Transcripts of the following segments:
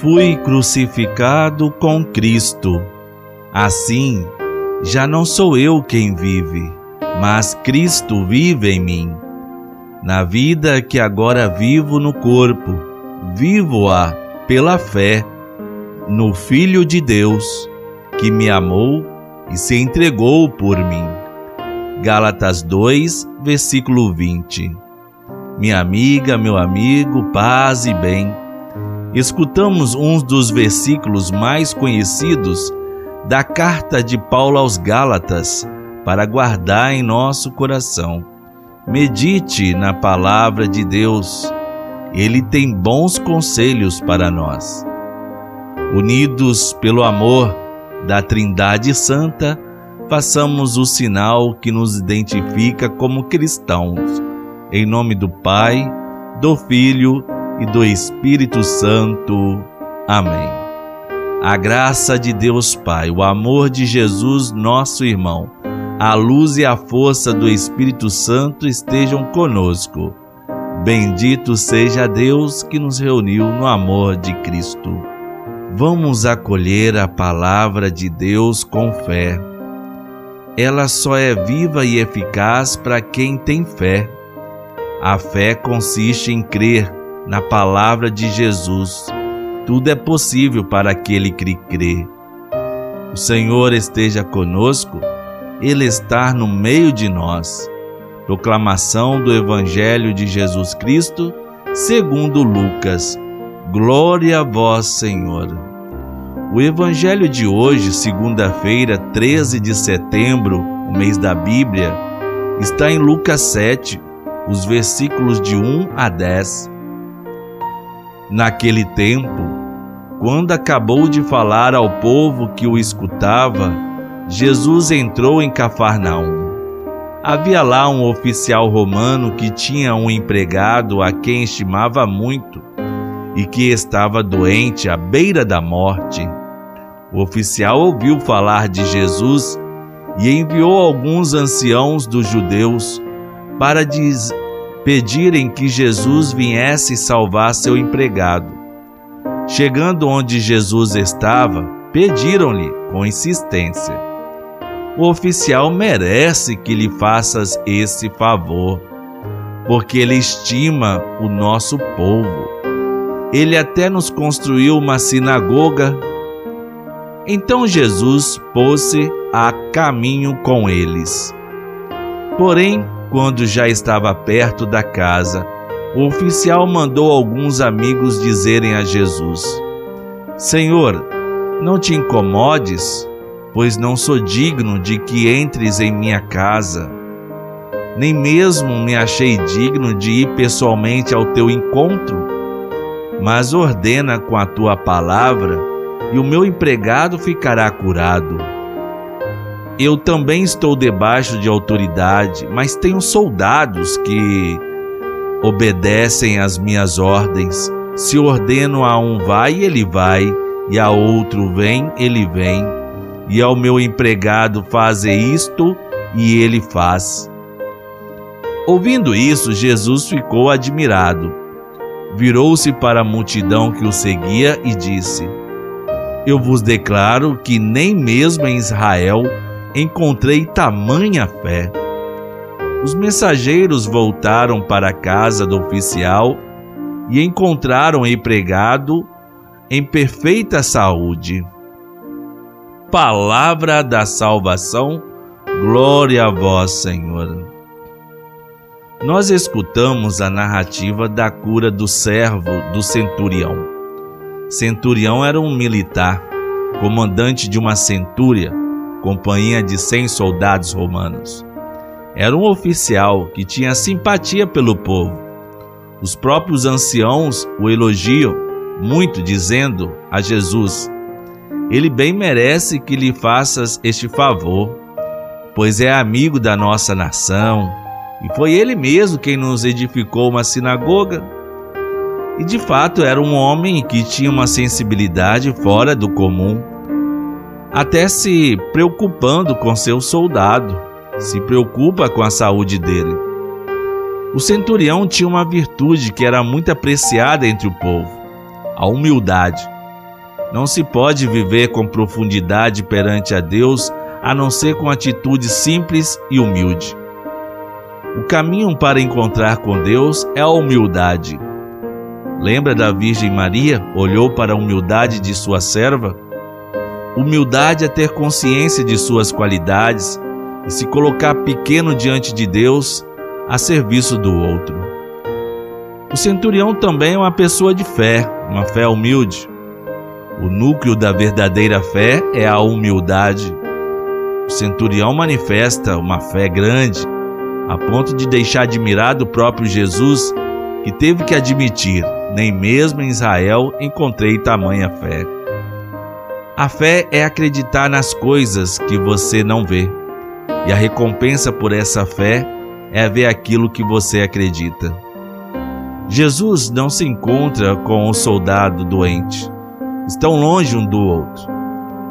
Fui crucificado com Cristo. Assim, já não sou eu quem vive, mas Cristo vive em mim. Na vida que agora vivo no corpo, vivo-a pela fé no Filho de Deus, que me amou e se entregou por mim. Gálatas 2, versículo 20. Minha amiga, meu amigo, paz e bem. Escutamos um dos versículos mais conhecidos da carta de Paulo aos Gálatas para guardar em nosso coração. Medite na palavra de Deus. Ele tem bons conselhos para nós. Unidos pelo amor da Trindade Santa, façamos o sinal que nos identifica como cristãos. Em nome do Pai, do Filho e do Espírito Santo. Amém. A graça de Deus Pai, o amor de Jesus, nosso irmão, a luz e a força do Espírito Santo estejam conosco. Bendito seja Deus que nos reuniu no amor de Cristo. Vamos acolher a palavra de Deus com fé. Ela só é viva e eficaz para quem tem fé. A fé consiste em crer na palavra de Jesus. Tudo é possível para aquele que crê. O Senhor esteja conosco, Ele está no meio de nós. Proclamação do Evangelho de Jesus Cristo, segundo Lucas. Glória a vós, Senhor. O Evangelho de hoje, segunda-feira, 13 de setembro, o mês da Bíblia, está em Lucas 7, os versículos de 1 a 10. Naquele tempo, quando acabou de falar ao povo que o escutava, Jesus entrou em Cafarnaum. Havia lá um oficial romano que tinha um empregado a quem estimava muito e que estava doente à beira da morte. O oficial ouviu falar de Jesus e enviou alguns anciãos dos judeus para diz, pedirem que Jesus viesse salvar seu empregado. Chegando onde Jesus estava, pediram-lhe com insistência: O oficial merece que lhe faças esse favor, porque ele estima o nosso povo. Ele até nos construiu uma sinagoga. Então Jesus pôs-se a caminho com eles. Porém, quando já estava perto da casa, o oficial mandou alguns amigos dizerem a Jesus: Senhor, não te incomodes, pois não sou digno de que entres em minha casa. Nem mesmo me achei digno de ir pessoalmente ao teu encontro. Mas ordena com a tua palavra, e o meu empregado ficará curado. Eu também estou debaixo de autoridade, mas tenho soldados que obedecem às minhas ordens. Se ordeno a um vai, ele vai, e a outro vem, ele vem, e ao meu empregado faze isto, e ele faz. Ouvindo isso, Jesus ficou admirado. Virou-se para a multidão que o seguia e disse: Eu vos declaro que nem mesmo em Israel encontrei tamanha fé. Os mensageiros voltaram para a casa do oficial e encontraram o empregado em perfeita saúde. Palavra da salvação, glória a vós, Senhor. Nós escutamos a narrativa da cura do servo do centurião. Centurião era um militar, comandante de uma centúria companhia de cem soldados romanos. Era um oficial que tinha simpatia pelo povo. Os próprios anciãos o elogiam muito, dizendo a Jesus: Ele bem merece que lhe faças este favor, pois é amigo da nossa nação, e foi ele mesmo quem nos edificou uma sinagoga. E de fato era um homem que tinha uma sensibilidade fora do comum até se preocupando com seu soldado, se preocupa com a saúde dele. O centurião tinha uma virtude que era muito apreciada entre o povo: a humildade. Não se pode viver com profundidade perante a Deus a não ser com atitude simples e humilde. O caminho para encontrar com Deus é a humildade. Lembra da Virgem Maria? Olhou para a humildade de sua serva? Humildade é ter consciência de suas qualidades e se colocar pequeno diante de Deus a serviço do outro. O centurião também é uma pessoa de fé, uma fé humilde. O núcleo da verdadeira fé é a humildade. O centurião manifesta uma fé grande, a ponto de deixar admirado o próprio Jesus, que teve que admitir: nem mesmo em Israel encontrei tamanha fé. A fé é acreditar nas coisas que você não vê, e a recompensa por essa fé é ver aquilo que você acredita. Jesus não se encontra com o soldado doente, estão longe um do outro.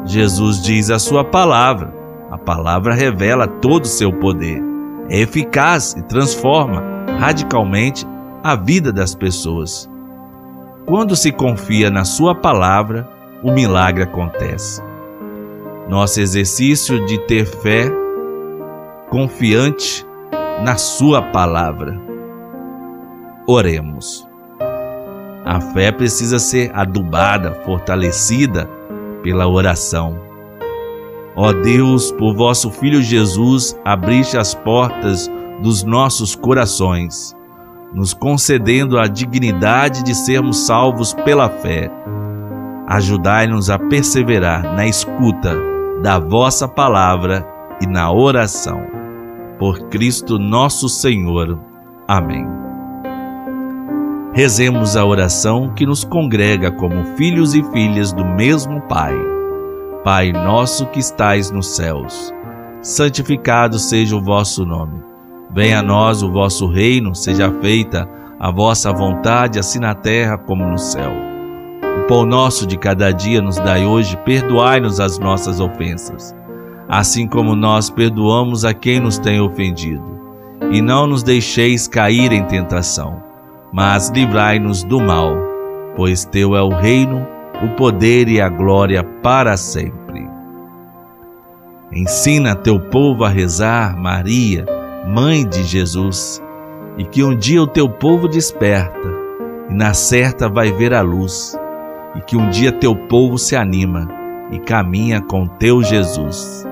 Jesus diz a sua palavra, a palavra revela todo o seu poder, é eficaz e transforma radicalmente a vida das pessoas. Quando se confia na Sua palavra, o milagre acontece. Nosso exercício de ter fé confiante na Sua palavra. Oremos. A fé precisa ser adubada, fortalecida pela oração Ó Deus, por vosso Filho Jesus, abriste as portas dos nossos corações, nos concedendo a dignidade de sermos salvos pela fé. Ajudai-nos a perseverar na escuta da vossa palavra e na oração. Por Cristo nosso Senhor. Amém. Rezemos a oração que nos congrega como filhos e filhas do mesmo Pai. Pai nosso que estais nos céus, santificado seja o vosso nome. Venha a nós o vosso reino, seja feita a vossa vontade, assim na terra como no céu. O pão nosso de cada dia nos dai hoje, perdoai-nos as nossas ofensas, assim como nós perdoamos a quem nos tem ofendido. E não nos deixeis cair em tentação, mas livrai-nos do mal, pois teu é o reino, o poder e a glória para sempre. Ensina teu povo a rezar, Maria, Mãe de Jesus, e que um dia o teu povo desperta e na certa vai ver a luz, e que um dia teu povo se anima e caminha com teu Jesus.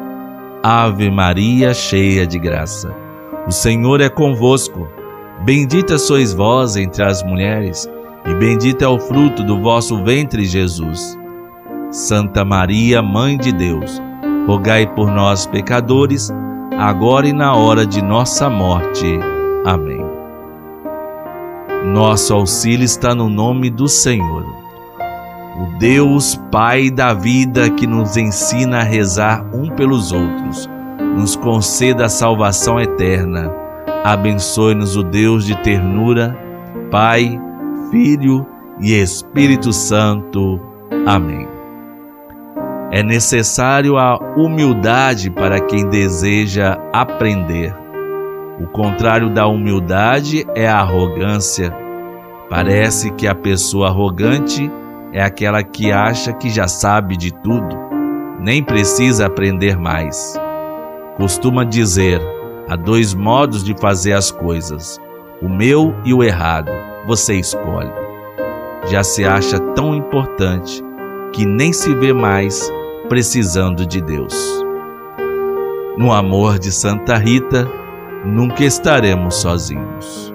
Ave Maria, cheia de graça, o Senhor é convosco. Bendita sois vós entre as mulheres e bendito é o fruto do vosso ventre, Jesus. Santa Maria, Mãe de Deus, rogai por nós, pecadores, agora e na hora de nossa morte. Amém. Nosso auxílio está no nome do Senhor, o Deus Pai da vida que nos ensina a rezar um pelos outros, nos conceda a salvação eterna. Abençoe-nos o Deus de ternura, Pai, Filho e Espírito Santo. Amém. É necessário a humildade para quem deseja aprender. O contrário da humildade é a arrogância. Parece que a pessoa arrogante é aquela que acha que já sabe de tudo, nem precisa aprender mais. Costuma dizer: há dois modos de fazer as coisas, o meu e o errado você escolhe. Já se acha tão importante que nem se vê mais precisando de Deus. No amor de Santa Rita, nunca estaremos sozinhos.